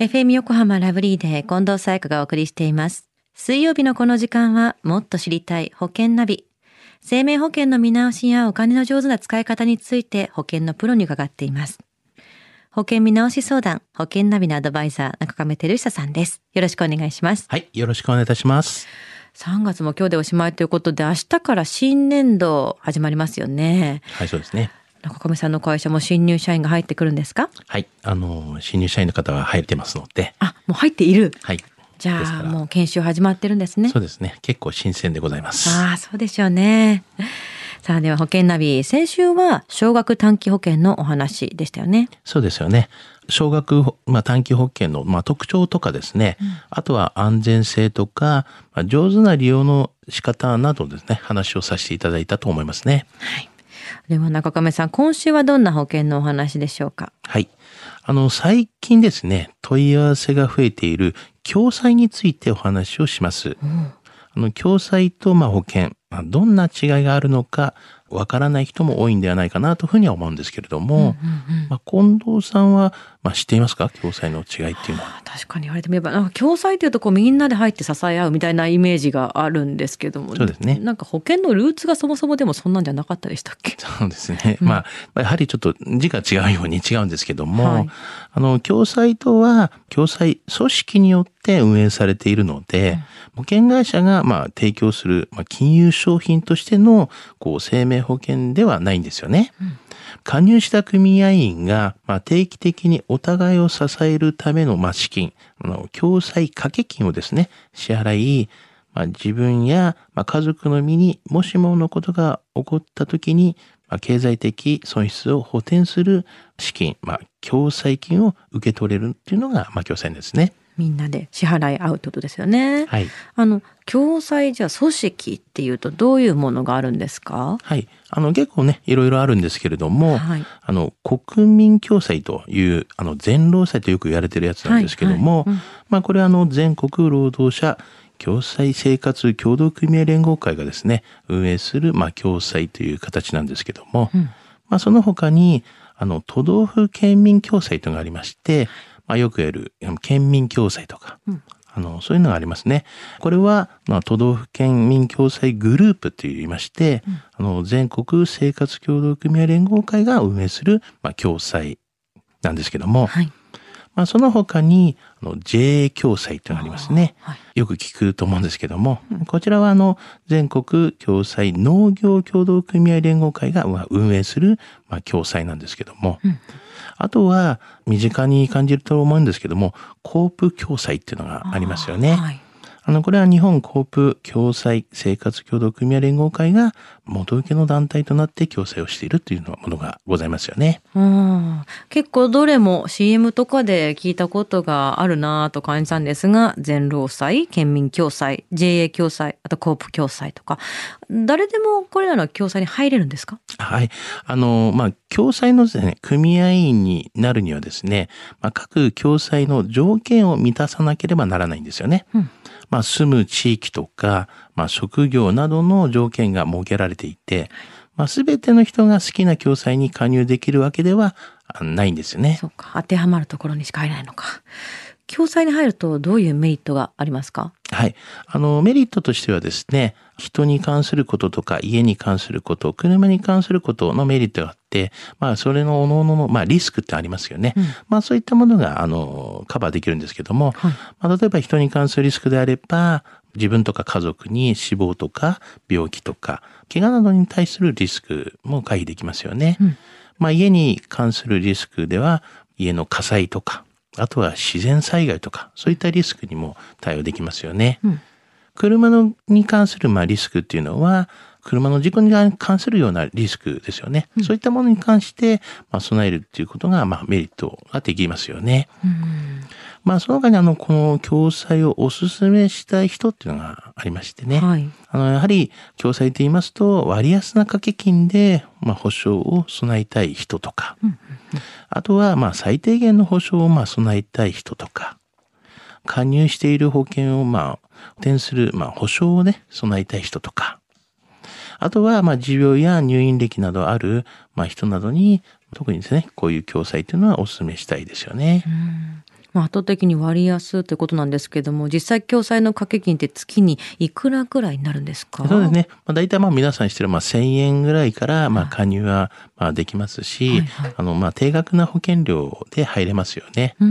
FM 横浜ラブリーで近藤沙耶香がお送りしています。水曜日のこの時間はもっと知りたい保険ナビ。生命保険の見直しやお金の上手な使い方について保険のプロに伺っています。保険見直し相談、保険ナビのアドバイザー、中亀照久さんです。よろしくお願いします。はい、よろしくお願いいたします。3月も今日でおしまいということで、明日から新年度始まりますよね。はい、そうですね。中亀さんの会社も新入社員が入ってくるんですか？はい、あの、新入社員の方は入ってますので、あ、もう入っている。はい。じゃあもう研修始まってるんですね。そうですね。結構新鮮でございます。ああ、そうでしょうね。さあでは保険ナビ、先週は少額短期保険のお話でしたよね。そうですよね。少額、まあ、短期保険の、まあ、特徴とかですね、あとは安全性とか、まあ、上手な利用の仕方などですね、話をさせていただいたと思いますね。はい。では中亀さん、今週はどんな保険のお話でしょうか？はい。あの、最近ですね、問い合わせが増えている共済についてお話をします。あの、共済とまあ保険、まあどんな違いがあるのか、わからない人も多いんではないかなというふうには思うんですけれども、まあ、近藤さんは、まあ、知っていますか？共済の違いっていうのは。確かに言われてみれば、なんか共済というとこうみんなで入って支え合うみたいなイメージがあるんですけども。そうですねなんか保険のルーツがそもそもでもそんなんじゃなかったでしたっけ？そうですね。まあ、まあやはりちょっと字が違うように違うんですけども、はいあの、共済とは、共済組織によって運営されているので、保険会社が、まあ、提供する、まあ、金融商品としての、こう、生命保険ではないんですよね。加入した組合員が、ま、定期的にお互いを支えるための、ま、資金、あの、共済掛け金をですね、支払い、ま、自分や、ま、家族の身にもしものことが起こった時に、ま、経済的損失を補填する資金、ま、共済金を受け取れるっていうのが、まあ、共済ですね。みんなで支払い合うってことですよね。はい。あの、共済じゃあ組織っていうとどういうものがあるんですか？はい。あの、結構ね、いろいろあるんですけれども、はいあの、国民共済という、あの、全労災とよく言われてるやつなんですけども、はいはいうんまあ、これはあの、全国労働者共済生活協同組合連合会がですね、運営する、まあ、共済という形なんですけども、まあ、その他に、あの、都道府県民共済というのがありまして、まあ、よくやる、県民共済とか、あの、そういうのがありますね。これは、まあ、都道府県民共済グループと言いまして、あの、全国生活協同組合連合会が運営する、まあ、共済なんですけども、はい。まあ、その他に、あの、JA 共済というのがありますね。はいよく聞くと思うんですけども、こちらはあの、全国共済農業協同組合連合会がまあ運営する、まあ、共済なんですけども、あとは、身近に感じると思うんですけども、コープ共済っていうのがありますよね。はい。あの、これは日本コープ共済生活協同組合連合会が元請けの団体となって共済をしているというのものがございますよね。うん結構どれも CM とかで聞いたことがあるなぁと感じたんですが、全労災、県民共済、JA 共済、あとコープ共済とか、誰でもこれらの共済に入れるんですか？はい。あの、まあ、共済のですね、組合員になるにはですね、まあ、各共済の条件を満たさなければならないんですよね。うんまあ、住む地域とか、まあ、職業などの条件が設けられていて、まあ、全ての人が好きな共済に加入できるわけではないんですよね。そうか、当てはまるところにしか入れないのか。共済に入るとどういうメリットがありますか？はい。あの、メリットとしてはですね、人に関することとか、家に関すること、車に関することのメリットがあって、まあ、それの各々の、まあ、リスクってありますよね。まあ、そういったものが、あの、カバーできるんですけども、はいまあ、例えば人に関するリスクであれば、自分とか家族に死亡とか、病気とか、怪我などに対するリスクも回避できますよね。まあ、家に関するリスクでは、家の火災とか、あとは自然災害とか、そういったリスクにも対応できますよね。うん車のに関するまあリスクっていうのは、車の事故に関するようなリスクですよね。そういったものに関して、まあ、備えるっていうことが、まあ、メリットができますよね。まあ、その他にあの、この共済をお勧めしたい人っていうのがありましてね。はい。あの、やはり、共済と言いますと、割安な掛け金で、まあ、保証を備えたい人とか、あとは、まあ、最低限の保障を、まあ、備えたい人とか、加入している保険を、まあ、補填する、まあ、保障をね、備えたい人とか、あとは、まあ、持病や入院歴などある、まあ、人などに、特にですね、こういう共済というのはお勧めしたいですよね。まあ、圧倒的に割安ということなんですけども、実際共済の掛け金って月にいくらぐらいになるんですか？そうですね。まあ、大体まあ皆さん知ってるまあ1000円ぐらいからまあ加入はまあできますし、はいはい、あのまあ定額な保険料で入れますよね。あ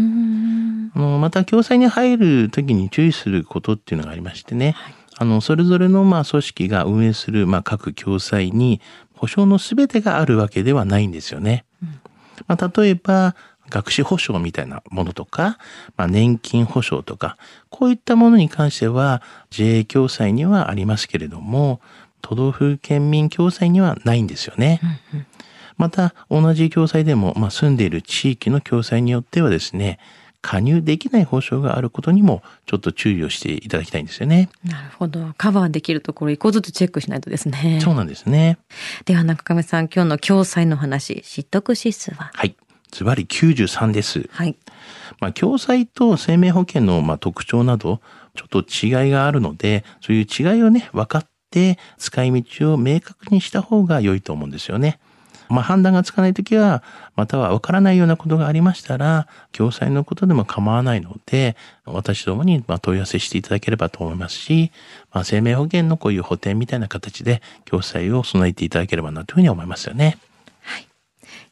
のまた共済に入る時に注意することっていうのがありましてね。はいあの、それぞれのまあ組織が運営するまあ各共済に保証の全てがあるわけではないんですよね。うん、まあ、例えば、学資保証みたいなものとか、まあ、年金保証とか、こういったものに関しては JA 共済にはありますけれども、都道府県民共済にはないんですよね。うんうん、また、同じ共済でも、まあ、住んでいる地域の共済によってはですね、加入できない保証があることにもちょっと注意をしていただきたいんですよね。なるほど。カバーできるところ一個ずつチェックしないとですね。そうなんですね。では中亀さん、今日の共済の話、知得指数は？はい。ズバリ93です。はい。まあ、共済と生命保険のまあ特徴など、ちょっと違いがあるので、そういう違いをね、分かって使い道を明確にした方が良いと思うんですよね。まあ、判断がつかないときは、または分からないようなことがありましたら、共済のことでも構わないので、私どもにま問い合わせしていただければと思いますし、まあ、生命保険のこういう補填みたいな形で、共済を備えていただければなというふうに思いますよね。